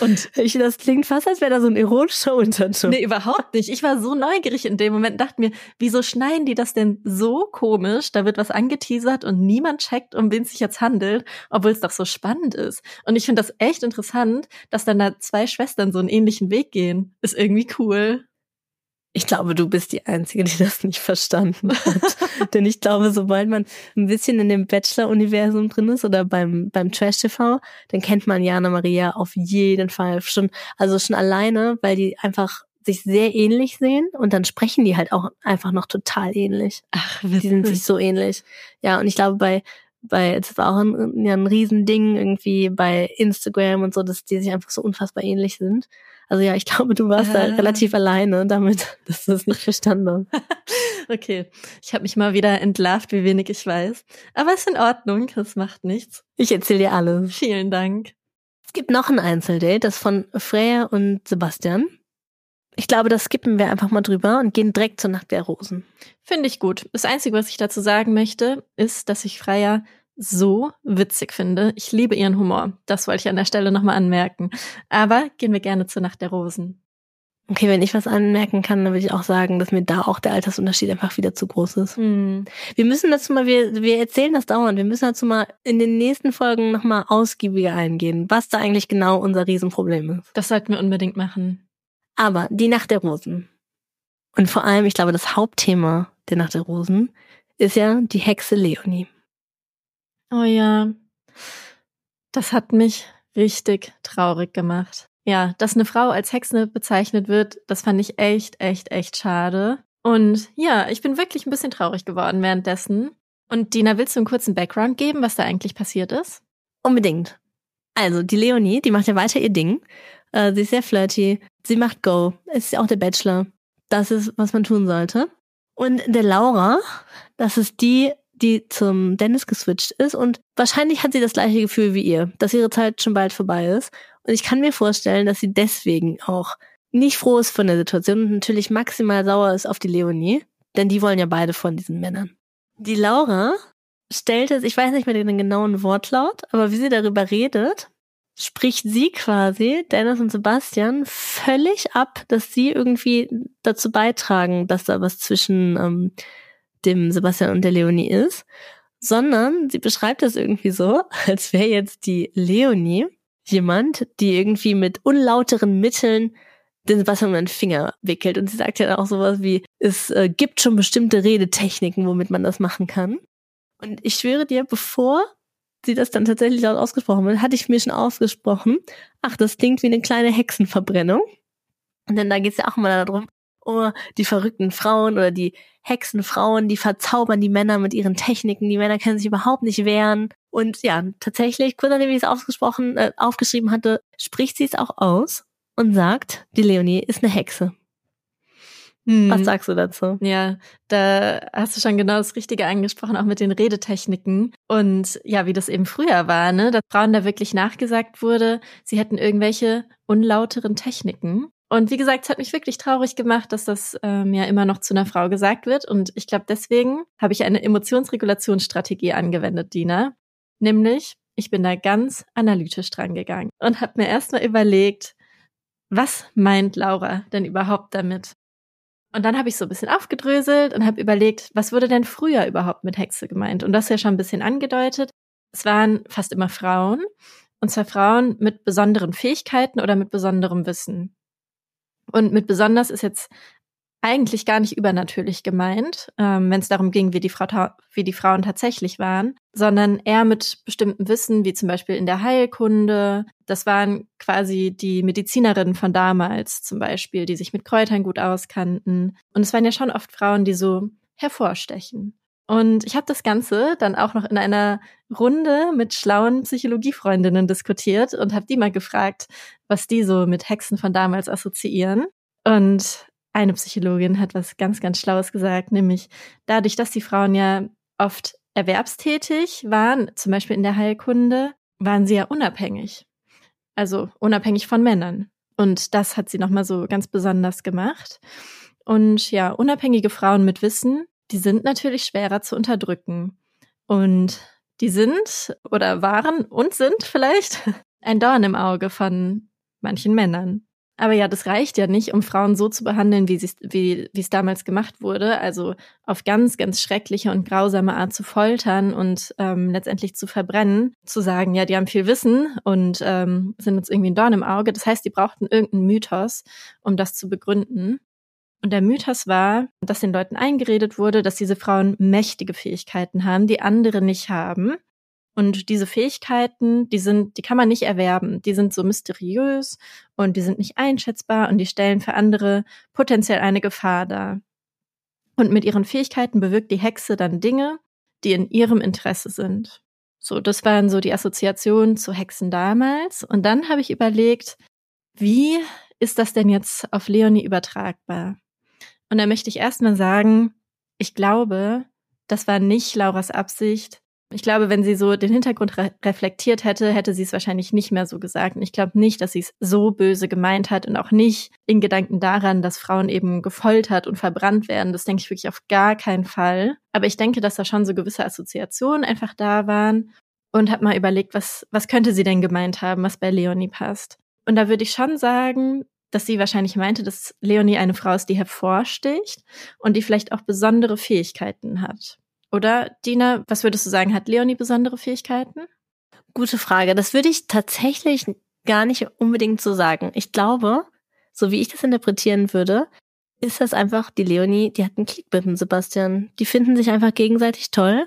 Und ich, das klingt fast, als wäre da so ein ironischer Unterton. Nee, überhaupt nicht. Ich war so neugierig in dem Moment, dachte mir, wieso schneiden die das denn so komisch? Da wird was angeteasert und niemand checkt, um wen es sich jetzt handelt, obwohl es doch so spannend ist. Und ich finde das echt interessant, dass dann da zwei Schwestern so einen ähnlichen Weg gehen. Ist irgendwie cool. Ich glaube, du bist die Einzige, die das nicht verstanden hat. Denn ich glaube, sobald man ein bisschen in dem Bachelor-Universum drin ist oder beim, beim Trash-TV, dann kennt man Jana Maria auf jeden Fall schon, also schon alleine, weil die einfach sich sehr ähnlich sehen und dann sprechen die halt auch einfach noch total ähnlich. Ach, witzig. Die sind sich so ähnlich. Ja, und ich glaube, bei, bei, es war auch ein, ja, ein Riesending irgendwie bei Instagram und so, dass die sich einfach so unfassbar ähnlich sind. Also ja, ich glaube, du warst ah. da relativ alleine damit, dass du es nicht verstanden hast. okay, ich habe mich mal wieder entlarvt, wie wenig ich weiß. Aber ist in Ordnung, das macht nichts. Ich erzähle dir alles. Vielen Dank. Es gibt noch ein Einzeldate, das von Freya und Sebastian. Ich glaube, das skippen wir einfach mal drüber und gehen direkt zur Nacht der Rosen. Finde ich gut. Das Einzige, was ich dazu sagen möchte, ist, dass ich Freya so witzig finde. Ich liebe ihren Humor. Das wollte ich an der Stelle nochmal anmerken. Aber gehen wir gerne zur Nacht der Rosen. Okay, wenn ich was anmerken kann, dann würde ich auch sagen, dass mir da auch der Altersunterschied einfach wieder zu groß ist. Mm. Wir müssen dazu mal, wir, wir erzählen das dauernd, wir müssen dazu mal in den nächsten Folgen nochmal ausgiebiger eingehen, was da eigentlich genau unser Riesenproblem ist. Das sollten wir unbedingt machen. Aber die Nacht der Rosen. Und vor allem, ich glaube, das Hauptthema der Nacht der Rosen ist ja die Hexe Leonie. Oh ja, das hat mich richtig traurig gemacht. Ja, dass eine Frau als Hexe bezeichnet wird, das fand ich echt, echt, echt schade. Und ja, ich bin wirklich ein bisschen traurig geworden währenddessen. Und Dina, willst du einen kurzen Background geben, was da eigentlich passiert ist? Unbedingt. Also, die Leonie, die macht ja weiter ihr Ding. Äh, sie ist sehr flirty. Sie macht Go. Ist ja auch der Bachelor. Das ist, was man tun sollte. Und der Laura, das ist die, die zum Dennis geswitcht ist und wahrscheinlich hat sie das gleiche Gefühl wie ihr, dass ihre Zeit schon bald vorbei ist. Und ich kann mir vorstellen, dass sie deswegen auch nicht froh ist von der Situation und natürlich maximal sauer ist auf die Leonie, denn die wollen ja beide von diesen Männern. Die Laura stellt es, ich weiß nicht mehr den genauen Wortlaut, aber wie sie darüber redet, spricht sie quasi, Dennis und Sebastian, völlig ab, dass sie irgendwie dazu beitragen, dass da was zwischen ähm, dem Sebastian und der Leonie ist, sondern sie beschreibt das irgendwie so, als wäre jetzt die Leonie jemand, die irgendwie mit unlauteren Mitteln den Sebastian um den Finger wickelt. Und sie sagt ja auch sowas wie, es äh, gibt schon bestimmte Redetechniken, womit man das machen kann. Und ich schwöre dir, bevor sie das dann tatsächlich laut ausgesprochen wird, hatte ich mir schon ausgesprochen, ach, das klingt wie eine kleine Hexenverbrennung. Und dann da geht es ja auch mal darum, oh, die verrückten Frauen oder die Hexenfrauen, die verzaubern die Männer mit ihren Techniken, die Männer können sich überhaupt nicht wehren. Und ja, tatsächlich, kurz nachdem ich es ausgesprochen, äh, aufgeschrieben hatte, spricht sie es auch aus und sagt, die Leonie ist eine Hexe. Hm. Was sagst du dazu? Ja, da hast du schon genau das Richtige angesprochen, auch mit den Redetechniken. Und ja, wie das eben früher war, ne, dass Frauen da wirklich nachgesagt wurde, sie hätten irgendwelche unlauteren Techniken. Und wie gesagt, es hat mich wirklich traurig gemacht, dass das ähm, ja immer noch zu einer Frau gesagt wird. Und ich glaube, deswegen habe ich eine Emotionsregulationsstrategie angewendet, Dina. Nämlich, ich bin da ganz analytisch dran gegangen und habe mir erstmal überlegt, was meint Laura denn überhaupt damit? Und dann habe ich so ein bisschen aufgedröselt und habe überlegt, was wurde denn früher überhaupt mit Hexe gemeint? Und das ja schon ein bisschen angedeutet. Es waren fast immer Frauen, und zwar Frauen mit besonderen Fähigkeiten oder mit besonderem Wissen. Und mit besonders ist jetzt eigentlich gar nicht übernatürlich gemeint, ähm, wenn es darum ging, wie die, Frau wie die Frauen tatsächlich waren, sondern eher mit bestimmtem Wissen, wie zum Beispiel in der Heilkunde. Das waren quasi die Medizinerinnen von damals zum Beispiel, die sich mit Kräutern gut auskannten. Und es waren ja schon oft Frauen, die so hervorstechen. Und ich habe das Ganze dann auch noch in einer Runde mit schlauen Psychologiefreundinnen diskutiert und habe die mal gefragt, was die so mit Hexen von damals assoziieren. Und eine Psychologin hat was ganz, ganz Schlaues gesagt, nämlich dadurch, dass die Frauen ja oft erwerbstätig waren, zum Beispiel in der Heilkunde, waren sie ja unabhängig. Also unabhängig von Männern. Und das hat sie nochmal so ganz besonders gemacht. Und ja, unabhängige Frauen mit Wissen, die sind natürlich schwerer zu unterdrücken. Und die sind oder waren und sind vielleicht ein Dorn im Auge von manchen Männern. Aber ja, das reicht ja nicht, um Frauen so zu behandeln, wie wie wie es damals gemacht wurde. Also auf ganz, ganz schreckliche und grausame Art zu foltern und ähm, letztendlich zu verbrennen. Zu sagen, ja, die haben viel Wissen und ähm, sind uns irgendwie ein Dorn im Auge. Das heißt, die brauchten irgendeinen Mythos, um das zu begründen. Und der Mythos war, dass den Leuten eingeredet wurde, dass diese Frauen mächtige Fähigkeiten haben, die andere nicht haben. Und diese Fähigkeiten, die sind, die kann man nicht erwerben. Die sind so mysteriös und die sind nicht einschätzbar und die stellen für andere potenziell eine Gefahr dar. Und mit ihren Fähigkeiten bewirkt die Hexe dann Dinge, die in ihrem Interesse sind. So, das waren so die Assoziationen zu Hexen damals. Und dann habe ich überlegt, wie ist das denn jetzt auf Leonie übertragbar? Und da möchte ich erstmal sagen, ich glaube, das war nicht Lauras Absicht, ich glaube, wenn sie so den Hintergrund re reflektiert hätte, hätte sie es wahrscheinlich nicht mehr so gesagt. Und ich glaube nicht, dass sie es so böse gemeint hat und auch nicht in Gedanken daran, dass Frauen eben gefoltert und verbrannt werden. Das denke ich wirklich auf gar keinen Fall. Aber ich denke, dass da schon so gewisse Assoziationen einfach da waren und habe mal überlegt, was, was könnte sie denn gemeint haben, was bei Leonie passt. Und da würde ich schon sagen, dass sie wahrscheinlich meinte, dass Leonie eine Frau ist, die hervorsticht und die vielleicht auch besondere Fähigkeiten hat. Oder, Dina, was würdest du sagen, hat Leonie besondere Fähigkeiten? Gute Frage. Das würde ich tatsächlich gar nicht unbedingt so sagen. Ich glaube, so wie ich das interpretieren würde, ist das einfach die Leonie, die hat einen Klick mit dem Sebastian. Die finden sich einfach gegenseitig toll.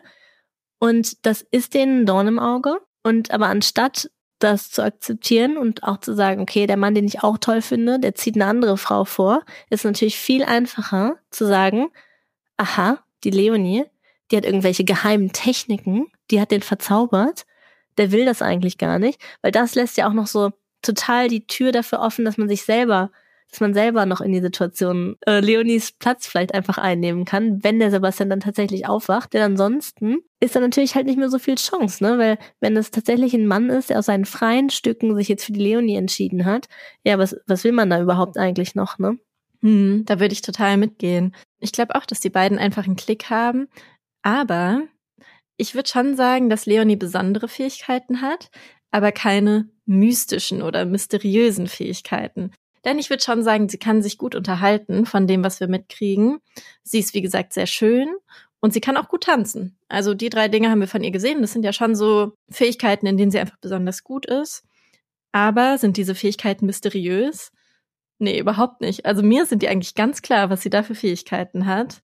Und das ist denen ein Dorn im Auge. Und aber anstatt das zu akzeptieren und auch zu sagen, okay, der Mann, den ich auch toll finde, der zieht eine andere Frau vor, ist natürlich viel einfacher zu sagen, aha, die Leonie, die hat irgendwelche geheimen Techniken, die hat den verzaubert, der will das eigentlich gar nicht, weil das lässt ja auch noch so total die Tür dafür offen, dass man sich selber, dass man selber noch in die Situation äh, Leonis Platz vielleicht einfach einnehmen kann, wenn der Sebastian dann tatsächlich aufwacht. Denn ansonsten ist da natürlich halt nicht mehr so viel Chance, ne? Weil wenn es tatsächlich ein Mann ist, der aus seinen freien Stücken sich jetzt für die Leonie entschieden hat, ja, was, was will man da überhaupt eigentlich noch, ne? Hm, da würde ich total mitgehen. Ich glaube auch, dass die beiden einfach einen Klick haben. Aber ich würde schon sagen, dass Leonie besondere Fähigkeiten hat, aber keine mystischen oder mysteriösen Fähigkeiten. Denn ich würde schon sagen, sie kann sich gut unterhalten von dem, was wir mitkriegen. Sie ist, wie gesagt, sehr schön und sie kann auch gut tanzen. Also die drei Dinge haben wir von ihr gesehen. Das sind ja schon so Fähigkeiten, in denen sie einfach besonders gut ist. Aber sind diese Fähigkeiten mysteriös? Nee, überhaupt nicht. Also mir sind die eigentlich ganz klar, was sie da für Fähigkeiten hat.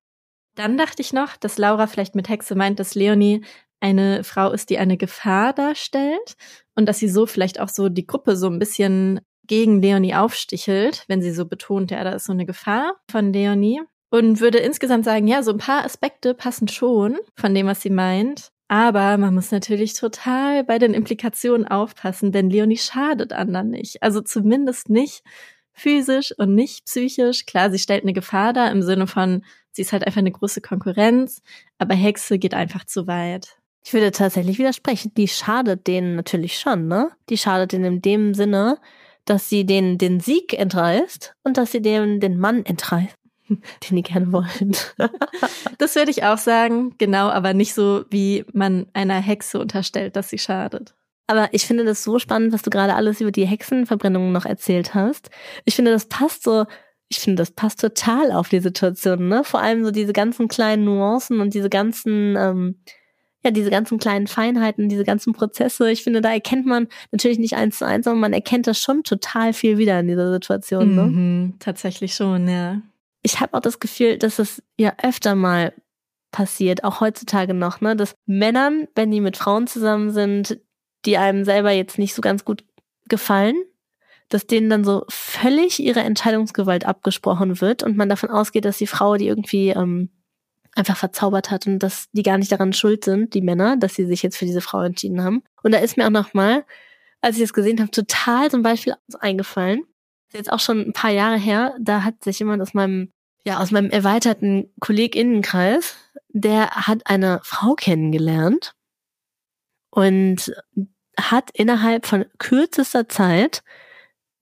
Dann dachte ich noch, dass Laura vielleicht mit Hexe meint, dass Leonie eine Frau ist, die eine Gefahr darstellt und dass sie so vielleicht auch so die Gruppe so ein bisschen gegen Leonie aufstichelt, wenn sie so betont, ja, da ist so eine Gefahr von Leonie. Und würde insgesamt sagen, ja, so ein paar Aspekte passen schon von dem, was sie meint. Aber man muss natürlich total bei den Implikationen aufpassen, denn Leonie schadet anderen nicht. Also zumindest nicht physisch und nicht psychisch. Klar, sie stellt eine Gefahr dar im Sinne von, sie ist halt einfach eine große Konkurrenz, aber Hexe geht einfach zu weit. Ich würde tatsächlich widersprechen. Die schadet denen natürlich schon, ne? Die schadet denen in dem Sinne, dass sie denen den Sieg entreißt und dass sie denen den Mann entreißt, den die gerne wollen. das würde ich auch sagen, genau, aber nicht so, wie man einer Hexe unterstellt, dass sie schadet. Aber ich finde das so spannend, was du gerade alles über die Hexenverbrennungen noch erzählt hast. Ich finde, das passt so, ich finde, das passt total auf die Situation, ne? Vor allem so diese ganzen kleinen Nuancen und diese ganzen, ähm, ja, diese ganzen kleinen Feinheiten, diese ganzen Prozesse. Ich finde, da erkennt man natürlich nicht eins zu eins, aber man erkennt das schon total viel wieder in dieser Situation, ne? Mhm, tatsächlich schon, ja. Ich habe auch das Gefühl, dass es ja öfter mal passiert, auch heutzutage noch, ne, dass Männern, wenn die mit Frauen zusammen sind, die einem selber jetzt nicht so ganz gut gefallen, dass denen dann so völlig ihre Entscheidungsgewalt abgesprochen wird und man davon ausgeht, dass die Frau die irgendwie ähm, einfach verzaubert hat und dass die gar nicht daran schuld sind, die Männer, dass sie sich jetzt für diese Frau entschieden haben. Und da ist mir auch nochmal, als ich das gesehen habe, total zum Beispiel eingefallen. Das ist jetzt auch schon ein paar Jahre her, da hat sich jemand aus meinem, ja, aus meinem erweiterten KollegInnenkreis, der hat eine Frau kennengelernt und hat innerhalb von kürzester Zeit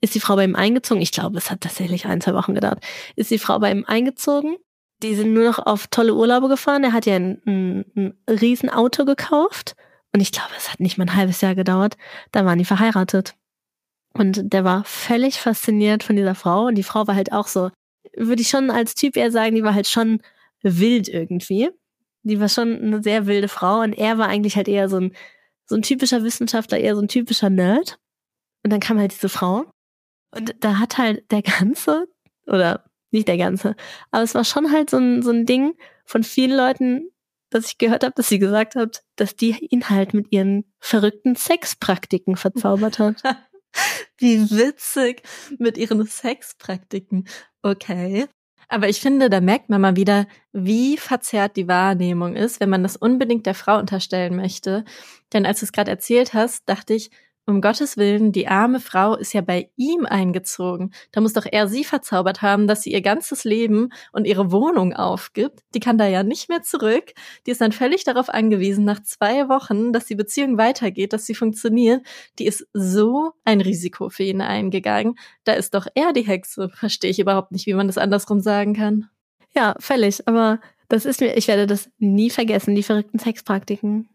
ist die Frau bei ihm eingezogen. Ich glaube, es hat tatsächlich ein, zwei Wochen gedauert. Ist die Frau bei ihm eingezogen. Die sind nur noch auf tolle Urlaube gefahren. Er hat ja ein, ein, ein Riesenauto gekauft. Und ich glaube, es hat nicht mal ein halbes Jahr gedauert. Da waren die verheiratet. Und der war völlig fasziniert von dieser Frau. Und die Frau war halt auch so, würde ich schon als Typ eher sagen, die war halt schon wild irgendwie. Die war schon eine sehr wilde Frau. Und er war eigentlich halt eher so ein so ein typischer Wissenschaftler, eher so ein typischer Nerd. Und dann kam halt diese Frau. Und da hat halt der ganze, oder nicht der ganze, aber es war schon halt so ein, so ein Ding von vielen Leuten, dass ich gehört habe, dass sie gesagt hat, dass die ihn halt mit ihren verrückten Sexpraktiken verzaubert hat. Wie witzig mit ihren Sexpraktiken. Okay. Aber ich finde, da merkt man mal wieder, wie verzerrt die Wahrnehmung ist, wenn man das unbedingt der Frau unterstellen möchte. Denn als du es gerade erzählt hast, dachte ich, um Gottes Willen, die arme Frau ist ja bei ihm eingezogen. Da muss doch er sie verzaubert haben, dass sie ihr ganzes Leben und ihre Wohnung aufgibt. Die kann da ja nicht mehr zurück. Die ist dann völlig darauf angewiesen, nach zwei Wochen, dass die Beziehung weitergeht, dass sie funktioniert. Die ist so ein Risiko für ihn eingegangen. Da ist doch er die Hexe. Verstehe ich überhaupt nicht, wie man das andersrum sagen kann. Ja, völlig. Aber das ist mir, ich werde das nie vergessen, die verrückten Sexpraktiken.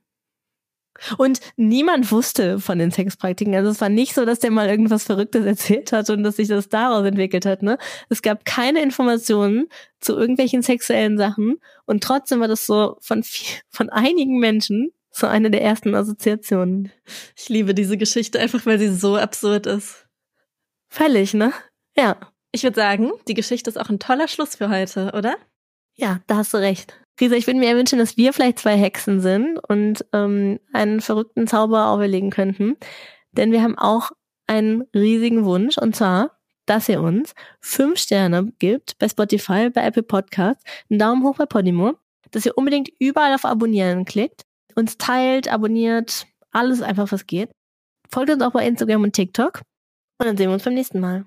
Und niemand wusste von den Sexpraktiken. Also es war nicht so, dass der mal irgendwas Verrücktes erzählt hat und dass sich das daraus entwickelt hat. Ne? Es gab keine Informationen zu irgendwelchen sexuellen Sachen und trotzdem war das so von, von einigen Menschen so eine der ersten Assoziationen. Ich liebe diese Geschichte einfach, weil sie so absurd ist. Völlig, ne? Ja. Ich würde sagen, die Geschichte ist auch ein toller Schluss für heute, oder? Ja, da hast du recht. Risa, ich würde mir wünschen, dass wir vielleicht zwei Hexen sind und ähm, einen verrückten Zauber auferlegen könnten. Denn wir haben auch einen riesigen Wunsch und zwar, dass ihr uns fünf Sterne gibt bei Spotify, bei Apple Podcasts, einen Daumen hoch bei Podimo, dass ihr unbedingt überall auf Abonnieren klickt, uns teilt, abonniert, alles einfach, was geht. Folgt uns auch bei Instagram und TikTok und dann sehen wir uns beim nächsten Mal.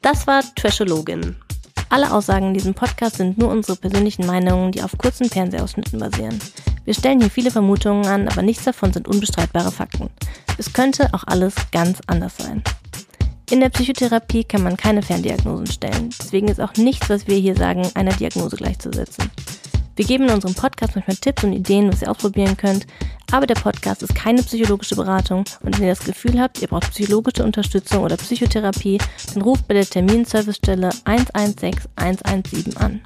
Das war Trashologin. Alle Aussagen in diesem Podcast sind nur unsere persönlichen Meinungen, die auf kurzen Fernsehausschnitten basieren. Wir stellen hier viele Vermutungen an, aber nichts davon sind unbestreitbare Fakten. Es könnte auch alles ganz anders sein. In der Psychotherapie kann man keine Ferndiagnosen stellen. Deswegen ist auch nichts, was wir hier sagen, einer Diagnose gleichzusetzen. Wir geben in unserem Podcast manchmal Tipps und Ideen, was ihr ausprobieren könnt, aber der Podcast ist keine psychologische Beratung und wenn ihr das Gefühl habt, ihr braucht psychologische Unterstützung oder Psychotherapie, dann ruft bei der Terminservicestelle 116 117 an.